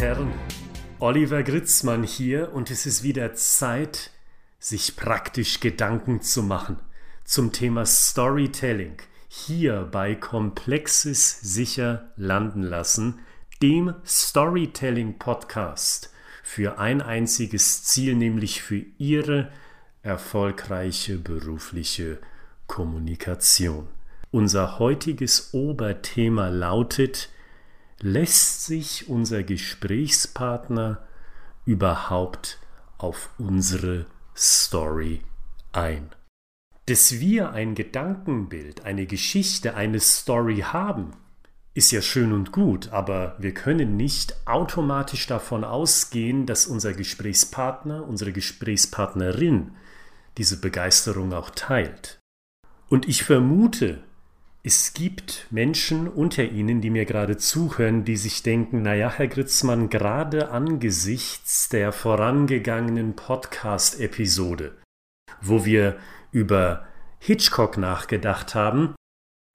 Herren, Oliver Gritzmann hier und es ist wieder Zeit, sich praktisch Gedanken zu machen zum Thema Storytelling hier bei Komplexes sicher landen lassen, dem Storytelling Podcast für ein einziges Ziel, nämlich für Ihre erfolgreiche berufliche Kommunikation. Unser heutiges Oberthema lautet, lässt sich unser Gesprächspartner überhaupt auf unsere Story ein? Dass wir ein Gedankenbild, eine Geschichte, eine Story haben, ist ja schön und gut, aber wir können nicht automatisch davon ausgehen, dass unser Gesprächspartner, unsere Gesprächspartnerin diese Begeisterung auch teilt. Und ich vermute, es gibt Menschen unter Ihnen, die mir gerade zuhören, die sich denken, naja, Herr Gritzmann, gerade angesichts der vorangegangenen Podcast-Episode, wo wir über Hitchcock nachgedacht haben,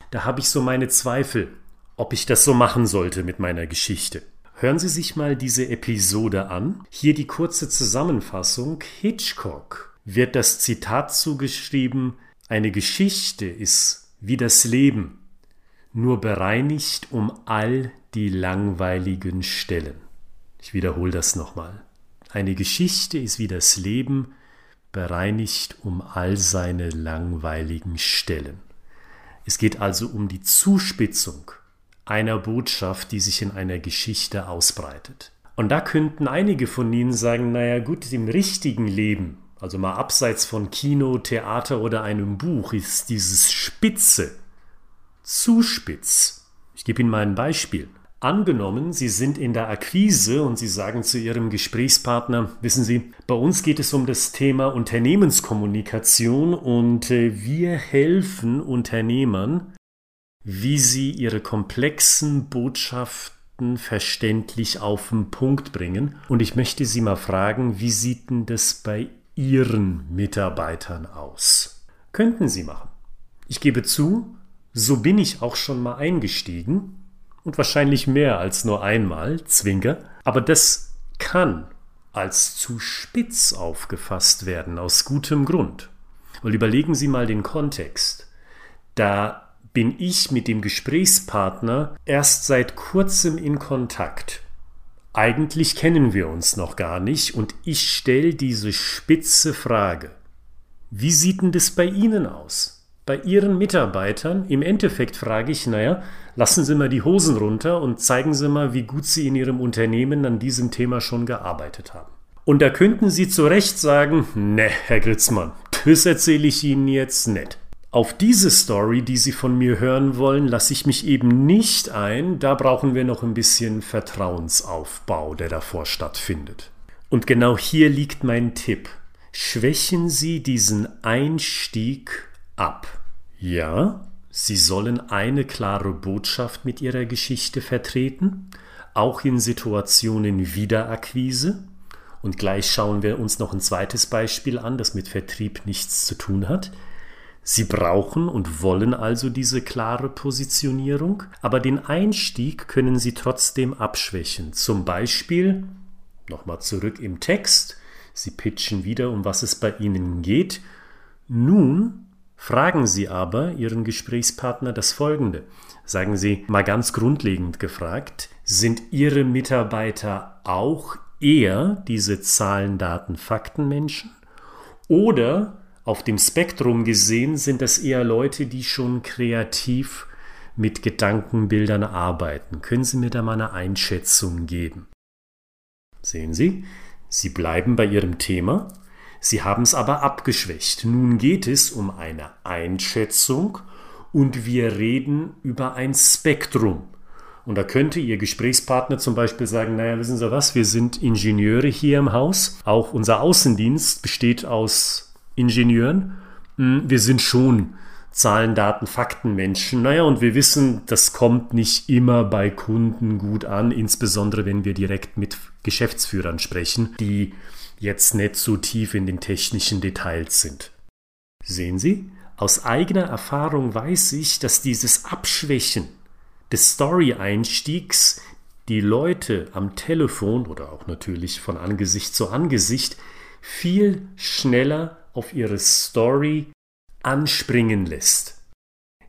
da habe ich so meine Zweifel, ob ich das so machen sollte mit meiner Geschichte. Hören Sie sich mal diese Episode an. Hier die kurze Zusammenfassung. Hitchcock wird das Zitat zugeschrieben, eine Geschichte ist wie das Leben, nur bereinigt um all die langweiligen Stellen. Ich wiederhole das nochmal. Eine Geschichte ist wie das Leben, bereinigt um all seine langweiligen Stellen. Es geht also um die Zuspitzung einer Botschaft, die sich in einer Geschichte ausbreitet. Und da könnten einige von Ihnen sagen, naja gut, im richtigen Leben also mal abseits von Kino, Theater oder einem Buch, ist dieses Spitze zu spitz. Ich gebe Ihnen mal ein Beispiel. Angenommen, Sie sind in der Akquise und Sie sagen zu Ihrem Gesprächspartner, wissen Sie, bei uns geht es um das Thema Unternehmenskommunikation und äh, wir helfen Unternehmern, wie sie ihre komplexen Botschaften verständlich auf den Punkt bringen. Und ich möchte Sie mal fragen, wie sieht denn das bei Ihren Mitarbeitern aus? Könnten Sie machen. Ich gebe zu, so bin ich auch schon mal eingestiegen und wahrscheinlich mehr als nur einmal, Zwinker, aber das kann als zu spitz aufgefasst werden, aus gutem Grund. Weil überlegen Sie mal den Kontext. Da bin ich mit dem Gesprächspartner erst seit kurzem in Kontakt. Eigentlich kennen wir uns noch gar nicht und ich stelle diese spitze Frage. Wie sieht denn das bei Ihnen aus? Bei Ihren Mitarbeitern? Im Endeffekt frage ich, naja, lassen Sie mal die Hosen runter und zeigen Sie mal, wie gut Sie in Ihrem Unternehmen an diesem Thema schon gearbeitet haben. Und da könnten Sie zu Recht sagen, ne, Herr Gritzmann, das erzähle ich Ihnen jetzt nicht. Auf diese Story, die Sie von mir hören wollen, lasse ich mich eben nicht ein. Da brauchen wir noch ein bisschen Vertrauensaufbau, der davor stattfindet. Und genau hier liegt mein Tipp. Schwächen Sie diesen Einstieg ab. Ja, Sie sollen eine klare Botschaft mit Ihrer Geschichte vertreten, auch in Situationen Wiederakquise. Und gleich schauen wir uns noch ein zweites Beispiel an, das mit Vertrieb nichts zu tun hat. Sie brauchen und wollen also diese klare Positionierung, aber den Einstieg können Sie trotzdem abschwächen. Zum Beispiel, nochmal zurück im Text, Sie pitchen wieder, um was es bei Ihnen geht. Nun fragen Sie aber Ihren Gesprächspartner das Folgende. Sagen Sie mal ganz grundlegend gefragt, sind Ihre Mitarbeiter auch eher diese Zahlen, Daten, Fakten Menschen? Oder auf dem Spektrum gesehen sind das eher Leute, die schon kreativ mit Gedankenbildern arbeiten. Können Sie mir da mal eine Einschätzung geben? Sehen Sie, Sie bleiben bei Ihrem Thema, Sie haben es aber abgeschwächt. Nun geht es um eine Einschätzung und wir reden über ein Spektrum. Und da könnte Ihr Gesprächspartner zum Beispiel sagen, naja, wissen Sie was, wir sind Ingenieure hier im Haus. Auch unser Außendienst besteht aus Ingenieuren. Hm, wir sind schon Zahlen, Daten, Fakten Menschen. Naja, und wir wissen, das kommt nicht immer bei Kunden gut an, insbesondere wenn wir direkt mit Geschäftsführern sprechen, die jetzt nicht so tief in den technischen Details sind. Sehen Sie, aus eigener Erfahrung weiß ich, dass dieses Abschwächen des Story-Einstiegs die Leute am Telefon oder auch natürlich von Angesicht zu Angesicht viel schneller auf ihre Story anspringen lässt.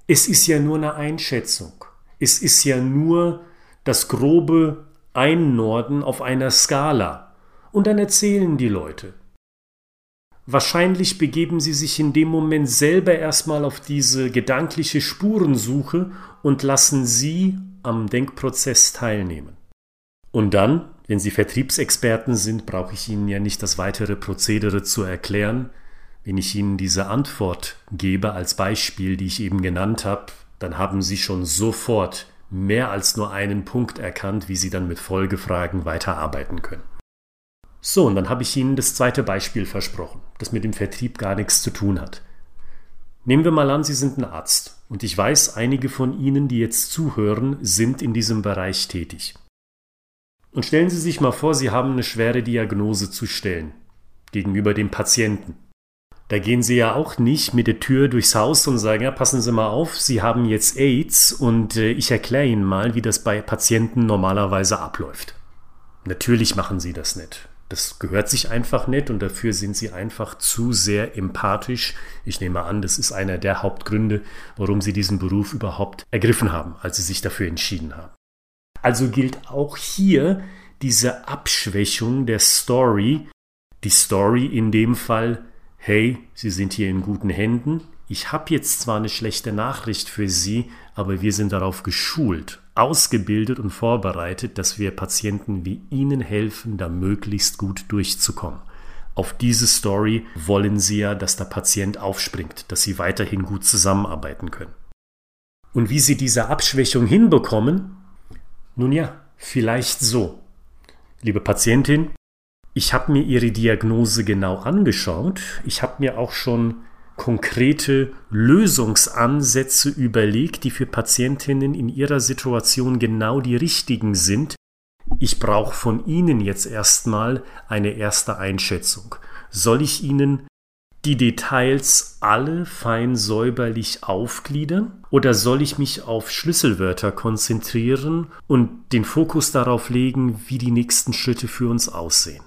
Es ist ja nur eine Einschätzung. Es ist ja nur das grobe Einnorden auf einer Skala. Und dann erzählen die Leute. Wahrscheinlich begeben sie sich in dem Moment selber erstmal auf diese gedankliche Spurensuche und lassen sie am Denkprozess teilnehmen. Und dann, wenn Sie Vertriebsexperten sind, brauche ich Ihnen ja nicht das weitere Prozedere zu erklären. Wenn ich Ihnen diese Antwort gebe als Beispiel, die ich eben genannt habe, dann haben Sie schon sofort mehr als nur einen Punkt erkannt, wie Sie dann mit Folgefragen weiterarbeiten können. So, und dann habe ich Ihnen das zweite Beispiel versprochen, das mit dem Vertrieb gar nichts zu tun hat. Nehmen wir mal an, Sie sind ein Arzt und ich weiß, einige von Ihnen, die jetzt zuhören, sind in diesem Bereich tätig. Und stellen Sie sich mal vor, Sie haben eine schwere Diagnose zu stellen gegenüber dem Patienten. Da gehen Sie ja auch nicht mit der Tür durchs Haus und sagen, ja, passen Sie mal auf, Sie haben jetzt AIDS und äh, ich erkläre Ihnen mal, wie das bei Patienten normalerweise abläuft. Natürlich machen Sie das nicht. Das gehört sich einfach nicht und dafür sind sie einfach zu sehr empathisch. Ich nehme an, das ist einer der Hauptgründe, warum sie diesen Beruf überhaupt ergriffen haben, als sie sich dafür entschieden haben. Also gilt auch hier diese Abschwächung der Story. Die Story in dem Fall, hey, Sie sind hier in guten Händen. Ich habe jetzt zwar eine schlechte Nachricht für Sie, aber wir sind darauf geschult, ausgebildet und vorbereitet, dass wir Patienten wie Ihnen helfen, da möglichst gut durchzukommen. Auf diese Story wollen Sie ja, dass der Patient aufspringt, dass Sie weiterhin gut zusammenarbeiten können. Und wie Sie diese Abschwächung hinbekommen? Nun ja, vielleicht so. Liebe Patientin, ich habe mir Ihre Diagnose genau angeschaut. Ich habe mir auch schon konkrete Lösungsansätze überlegt, die für Patientinnen in ihrer Situation genau die richtigen sind. Ich brauche von Ihnen jetzt erstmal eine erste Einschätzung. Soll ich Ihnen die Details alle fein säuberlich aufgliedern oder soll ich mich auf Schlüsselwörter konzentrieren und den Fokus darauf legen, wie die nächsten Schritte für uns aussehen?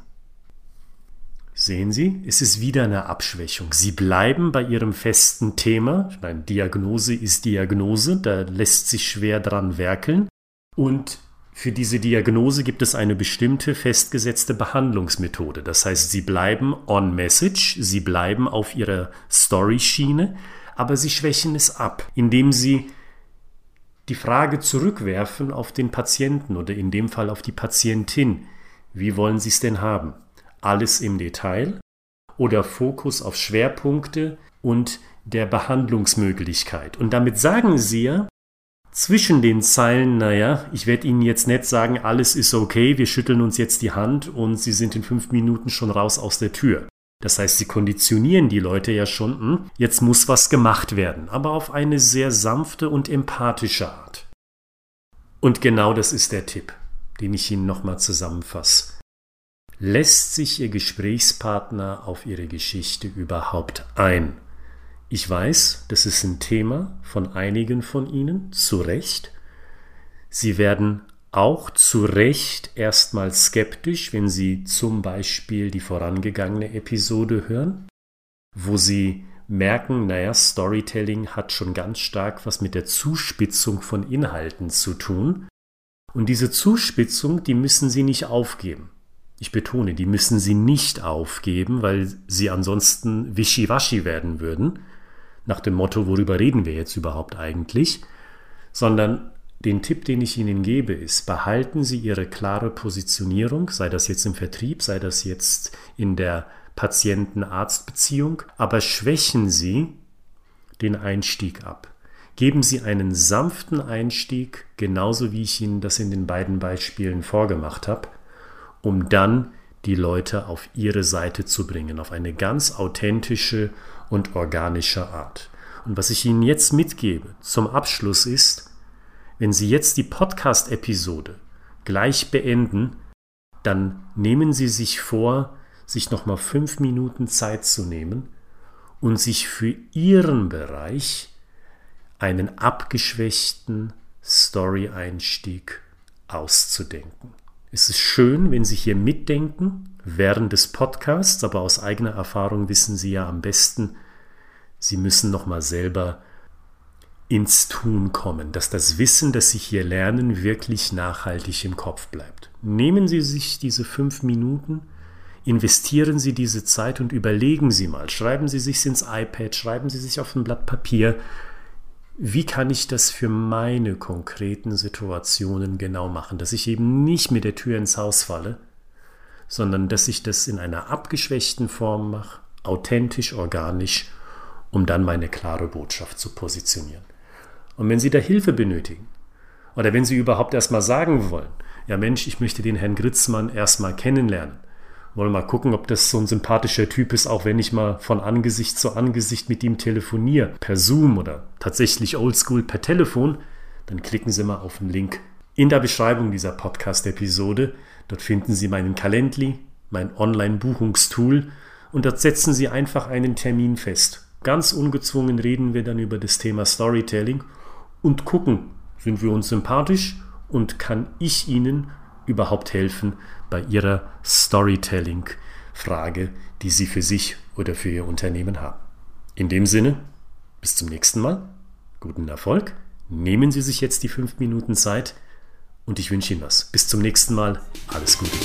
Sehen Sie, es ist wieder eine Abschwächung. Sie bleiben bei Ihrem festen Thema. Ich meine, Diagnose ist Diagnose, da lässt sich schwer dran werkeln. Und für diese Diagnose gibt es eine bestimmte festgesetzte Behandlungsmethode. Das heißt, Sie bleiben on message, Sie bleiben auf Ihrer Story-Schiene, aber Sie schwächen es ab, indem Sie die Frage zurückwerfen auf den Patienten oder in dem Fall auf die Patientin. Wie wollen Sie es denn haben? alles im Detail oder Fokus auf Schwerpunkte und der Behandlungsmöglichkeit. Und damit sagen Sie ja zwischen den Zeilen, naja, ich werde Ihnen jetzt nicht sagen, alles ist okay, wir schütteln uns jetzt die Hand und Sie sind in fünf Minuten schon raus aus der Tür. Das heißt, Sie konditionieren die Leute ja schon, hm, jetzt muss was gemacht werden, aber auf eine sehr sanfte und empathische Art. Und genau das ist der Tipp, den ich Ihnen nochmal zusammenfasse. Lässt sich Ihr Gesprächspartner auf Ihre Geschichte überhaupt ein? Ich weiß, das ist ein Thema von einigen von Ihnen, zu Recht. Sie werden auch zu Recht erstmal skeptisch, wenn Sie zum Beispiel die vorangegangene Episode hören, wo Sie merken, naja, Storytelling hat schon ganz stark was mit der Zuspitzung von Inhalten zu tun. Und diese Zuspitzung, die müssen Sie nicht aufgeben. Ich betone, die müssen sie nicht aufgeben, weil sie ansonsten wischiwaschi werden würden, nach dem Motto, worüber reden wir jetzt überhaupt eigentlich, sondern den Tipp, den ich Ihnen gebe, ist, behalten Sie Ihre klare Positionierung, sei das jetzt im Vertrieb, sei das jetzt in der Patienten-Arzt-Beziehung, aber schwächen Sie den Einstieg ab. Geben Sie einen sanften Einstieg, genauso wie ich Ihnen das in den beiden Beispielen vorgemacht habe, um dann die Leute auf ihre Seite zu bringen, auf eine ganz authentische und organische Art. Und was ich Ihnen jetzt mitgebe zum Abschluss ist, wenn Sie jetzt die Podcast-Episode gleich beenden, dann nehmen Sie sich vor, sich nochmal fünf Minuten Zeit zu nehmen und sich für Ihren Bereich einen abgeschwächten Story-Einstieg auszudenken. Es ist schön, wenn Sie hier mitdenken während des Podcasts, aber aus eigener Erfahrung wissen Sie ja am besten, Sie müssen nochmal selber ins Tun kommen, dass das Wissen, das Sie hier lernen, wirklich nachhaltig im Kopf bleibt. Nehmen Sie sich diese fünf Minuten, investieren Sie diese Zeit und überlegen Sie mal, schreiben Sie sich ins iPad, schreiben Sie sich auf ein Blatt Papier, wie kann ich das für meine konkreten Situationen genau machen, dass ich eben nicht mit der Tür ins Haus falle, sondern dass ich das in einer abgeschwächten Form mache, authentisch, organisch, um dann meine klare Botschaft zu positionieren. Und wenn Sie da Hilfe benötigen, oder wenn Sie überhaupt erstmal sagen wollen, ja Mensch, ich möchte den Herrn Gritzmann erstmal kennenlernen, wollen mal gucken, ob das so ein sympathischer Typ ist, auch wenn ich mal von Angesicht zu Angesicht mit ihm telefoniere, per Zoom oder tatsächlich oldschool per Telefon, dann klicken Sie mal auf den Link in der Beschreibung dieser Podcast-Episode. Dort finden Sie meinen Calendly, mein Online-Buchungstool und dort setzen Sie einfach einen Termin fest. Ganz ungezwungen reden wir dann über das Thema Storytelling und gucken, sind wir uns sympathisch und kann ich Ihnen überhaupt helfen bei Ihrer Storytelling-Frage, die Sie für sich oder für Ihr Unternehmen haben. In dem Sinne, bis zum nächsten Mal, guten Erfolg, nehmen Sie sich jetzt die fünf Minuten Zeit und ich wünsche Ihnen was. Bis zum nächsten Mal, alles Gute.